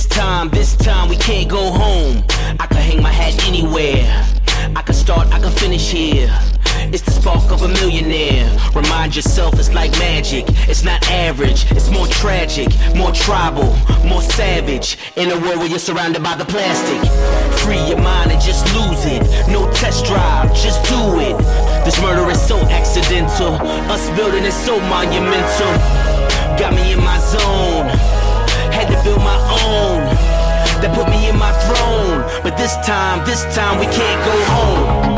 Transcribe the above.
This time, this time we can't go home. I can hang my hat anywhere. I can start, I can finish here. It's the spark of a millionaire. Remind yourself it's like magic. It's not average, it's more tragic, more tribal, more savage. In a world where you're surrounded by the plastic. Free your mind and just lose it. No test drive, just do it. This murder is so accidental. Us building is so monumental. Got me in my zone. Had to build my own. That put me in my throne. But this time, this time we can't go home.